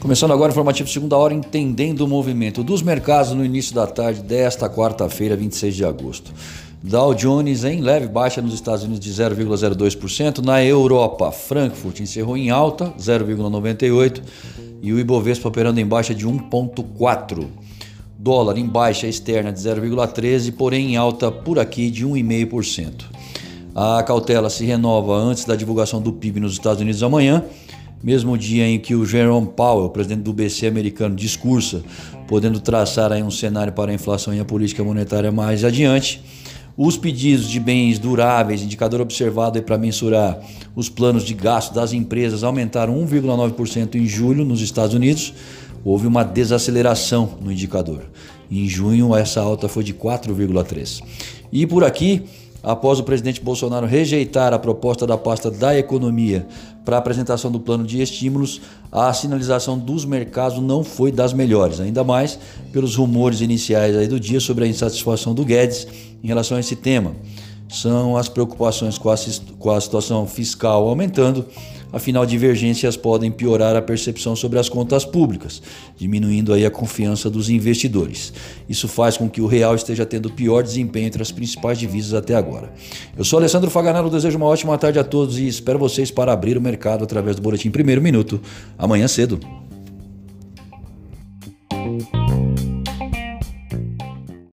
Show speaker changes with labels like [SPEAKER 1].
[SPEAKER 1] Começando agora o informativo segunda hora, entendendo o movimento dos mercados no início da tarde desta quarta-feira, 26 de agosto. Dow Jones em leve baixa nos Estados Unidos de 0,02%. Na Europa, Frankfurt encerrou em alta, 0,98%. E o Ibovespa operando em baixa de 1,4%. Dólar em baixa externa de 0,13%, porém em alta por aqui de 1,5%. A cautela se renova antes da divulgação do PIB nos Estados Unidos amanhã mesmo dia em que o Jerome Powell, presidente do BC americano, discursa, podendo traçar aí um cenário para a inflação e a política monetária mais adiante. Os pedidos de bens duráveis, indicador observado para mensurar os planos de gasto das empresas, aumentaram 1,9% em julho nos Estados Unidos. Houve uma desaceleração no indicador. Em junho, essa alta foi de 4,3%. E por aqui, após o presidente Bolsonaro rejeitar a proposta da pasta da economia para a apresentação do plano de estímulos, a sinalização dos mercados não foi das melhores, ainda mais pelos rumores iniciais do dia sobre a insatisfação do Guedes em relação a esse tema. São as preocupações com a, com a situação fiscal aumentando Afinal, divergências podem piorar a percepção sobre as contas públicas, diminuindo aí a confiança dos investidores. Isso faz com que o real esteja tendo pior desempenho entre as principais divisas até agora. Eu sou Alessandro Faganaro, desejo uma ótima tarde a todos e espero vocês para abrir o mercado através do boletim Primeiro Minuto amanhã cedo.